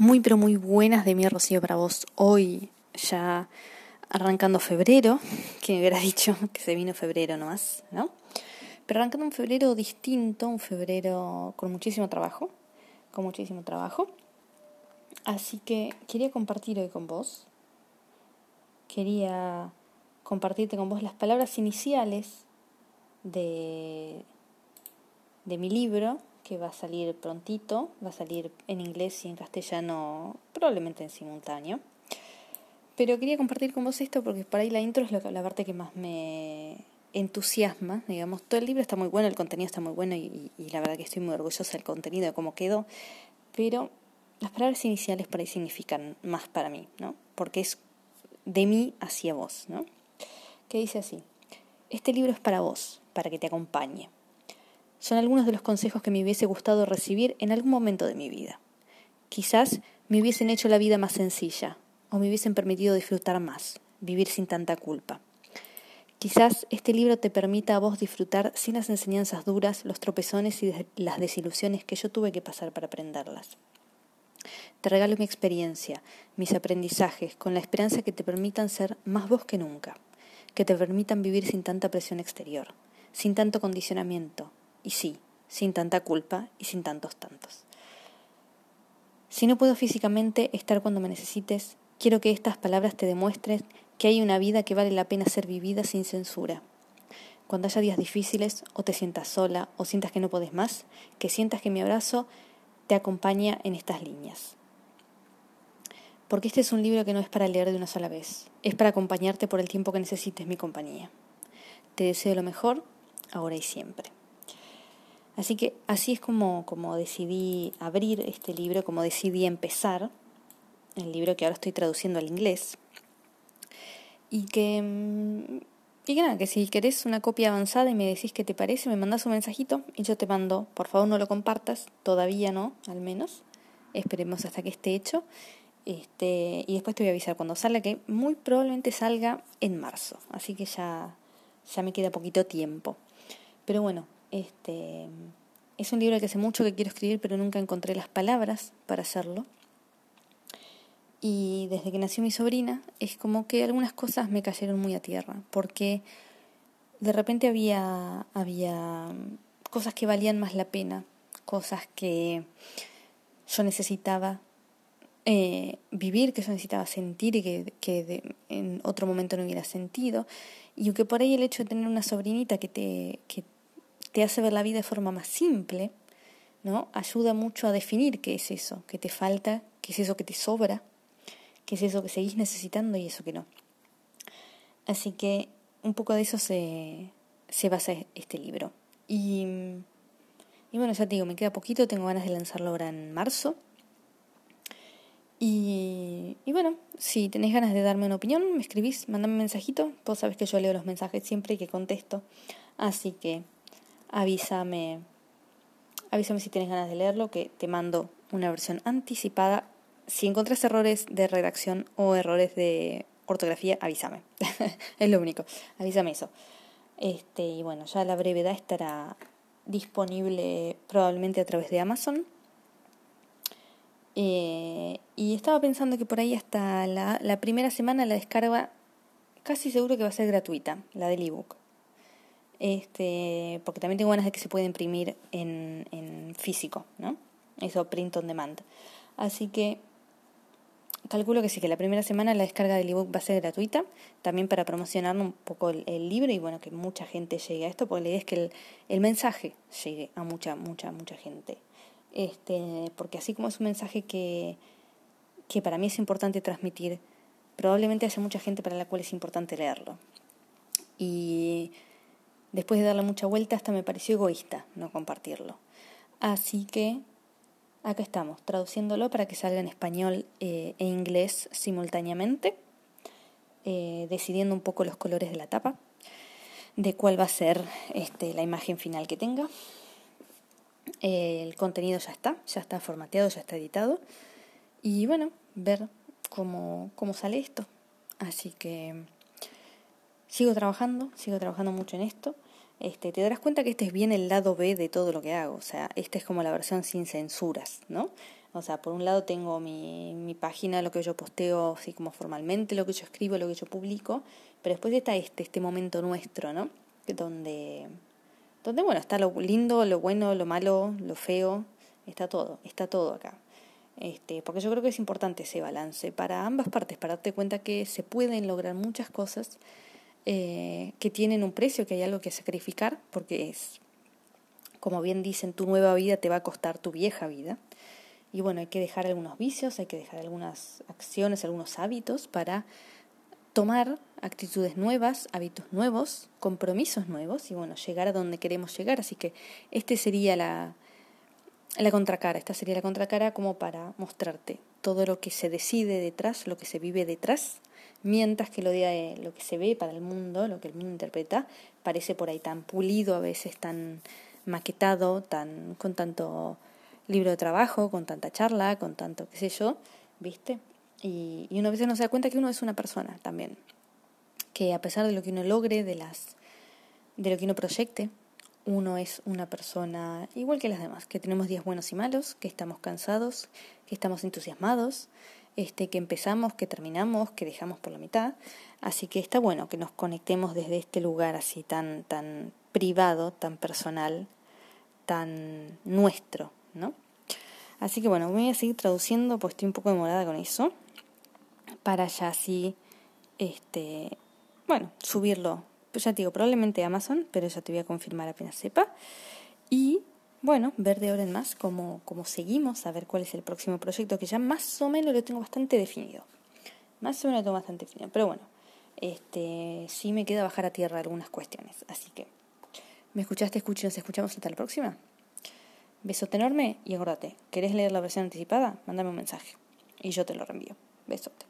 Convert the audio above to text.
Muy pero muy buenas de mi Rocío para vos. Hoy ya arrancando febrero, que me hubiera dicho que se vino febrero nomás, ¿no? Pero arrancando un febrero distinto, un febrero con muchísimo trabajo, con muchísimo trabajo. Así que quería compartir hoy con vos, quería compartirte con vos las palabras iniciales de, de mi libro que va a salir prontito, va a salir en inglés y en castellano probablemente en simultáneo. Pero quería compartir con vos esto porque por ahí la intro es la parte que más me entusiasma, digamos, todo el libro está muy bueno, el contenido está muy bueno y, la verdad que estoy muy orgullosa del contenido, de cómo quedó, pero las palabras iniciales por ahí significan más para mí, ¿no? Porque es de mí hacia vos, ¿no? Que dice así, este libro es para vos, para que te acompañe, son algunos de los consejos que me hubiese gustado recibir en algún momento de mi vida. Quizás me hubiesen hecho la vida más sencilla, o me hubiesen permitido disfrutar más, vivir sin tanta culpa. Quizás este libro te permita a vos disfrutar sin las enseñanzas duras, los tropezones y las desilusiones que yo tuve que pasar para aprenderlas. Te regalo mi experiencia, mis aprendizajes, con la esperanza que te permitan ser más vos que nunca, que te permitan vivir sin tanta presión exterior, sin tanto condicionamiento, y sí, sin tanta culpa y sin tantos tantos. Si no puedo físicamente estar cuando me necesites, quiero que estas palabras te demuestren que hay una vida que vale la pena ser vivida sin censura. Cuando haya días difíciles, o te sientas sola, o sientas que no puedes más, que sientas que mi abrazo te acompaña en estas líneas. Porque este es un libro que no es para leer de una sola vez, es para acompañarte por el tiempo que necesites mi compañía. Te deseo lo mejor, ahora y siempre. Así que así es como, como decidí abrir este libro, como decidí empezar el libro que ahora estoy traduciendo al inglés. Y que, mm, y que nada, que si querés una copia avanzada y me decís qué te parece, me mandás un mensajito y yo te mando, por favor no lo compartas, todavía no, al menos. Esperemos hasta que esté hecho. Este, y después te voy a avisar cuando salga, que muy probablemente salga en marzo. Así que ya, ya me queda poquito tiempo. Pero bueno, este, es un libro que hace mucho que quiero escribir, pero nunca encontré las palabras para hacerlo. Y desde que nació mi sobrina, es como que algunas cosas me cayeron muy a tierra, porque de repente había, había cosas que valían más la pena, cosas que yo necesitaba eh, vivir, que yo necesitaba sentir y que, que en otro momento no hubiera sentido. Y que por ahí el hecho de tener una sobrinita que te, que te hace ver la vida de forma más simple, ¿no? Ayuda mucho a definir qué es eso, qué te falta, qué es eso que te sobra, qué es eso que seguís necesitando y eso que no. Así que un poco de eso se, se basa este libro. Y, bueno, ya te digo, me queda poquito, tengo ganas de lanzarlo ahora en marzo. Y, y, bueno, si tenéis ganas de darme una opinión, me escribís, mandame un mensajito. Vos sabés que yo leo los mensajes siempre y que contesto. Así que avísame, avísame si tienes ganas de leerlo, que te mando una versión anticipada. Si encuentras errores de redacción o errores de ortografía, avísame. es lo único, avísame eso. Este, y bueno, ya la brevedad estará disponible probablemente a través de Amazon. Eh, y estaba pensando que por ahí hasta la, la primera semana la descarga casi seguro que va a ser gratuita, la del ebook este, porque también tengo ganas de que se pueda imprimir en, en físico, ¿no? Eso, print on demand. Así que calculo que sí, que la primera semana la descarga del ebook va a ser gratuita, también para promocionar un poco el, libro y bueno, que mucha gente llegue a esto, porque la idea es que el, el mensaje llegue a mucha, mucha, mucha gente. Este, porque así como es un mensaje que, que para mí es importante transmitir, probablemente haya mucha gente para la cual es importante leerlo. Y Después de darle mucha vuelta, hasta me pareció egoísta no compartirlo. Así que acá estamos, traduciéndolo para que salga en español eh, e inglés simultáneamente, eh, decidiendo un poco los colores de la tapa, de cuál va a ser este, la imagen final que tenga. el contenido ya está, ya está formateado, ya está editado. Y bueno, ver cómo, cómo sale esto. Así que sigo trabajando, sigo trabajando mucho en esto. Este, te darás cuenta que este es bien el lado B de todo lo que hago, o sea, esta es como la versión sin censuras, ¿no? O sea, por un lado tengo mi, página, lo que yo posteo así como formalmente, lo que yo escribo, lo que yo publico, pero después está este, este momento nuestro, ¿no? Donde, donde, bueno, está lo lindo, lo bueno, lo malo, lo feo, está todo, está todo acá. Este, porque yo creo que es importante ese balance para ambas partes, para darte cuenta que se pueden lograr muchas cosas eh, que tienen un precio, que hay algo que sacrificar, porque es, como bien dicen, tu nueva vida te va a costar tu vieja vida. Y bueno, hay que dejar algunos vicios, hay que dejar algunas acciones, algunos hábitos para tomar actitudes nuevas, hábitos nuevos, compromisos nuevos y bueno, llegar a donde queremos llegar. Así que este sería la, la contracara, esta sería la contracara como para mostrarte todo lo que se decide detrás, lo que se vive detrás, mientras que lo, de, lo que se ve para el mundo, lo que el mundo interpreta, parece por ahí tan pulido, a veces tan maquetado, tan con tanto libro de trabajo, con tanta charla, con tanto qué sé yo, ¿viste? Y, y uno a veces no se da cuenta que uno es una persona también, que a pesar de lo que uno logre, de las de lo que uno proyecte, uno es una persona igual que las demás, que tenemos días buenos y malos, que estamos cansados, que estamos entusiasmados, este, que empezamos, que terminamos, que dejamos por la mitad. Así que está bueno que nos conectemos desde este lugar así tan, tan privado, tan personal, tan nuestro, ¿no? Así que bueno, voy a seguir traduciendo, pues estoy un poco demorada con eso, para ya así, este, bueno, subirlo. Pues ya te digo, probablemente Amazon, pero ya te voy a confirmar apenas sepa. Y bueno, ver de ahora en más cómo, cómo seguimos, a ver cuál es el próximo proyecto, que ya más o menos lo tengo bastante definido. Más o menos lo tengo bastante definido. Pero bueno, este sí me queda bajar a tierra algunas cuestiones. Así que, ¿me escuchaste? Escucha nos escuchamos hasta la próxima. Besote enorme y acuérdate, ¿querés leer la versión anticipada? Mándame un mensaje y yo te lo reenvío. Besote.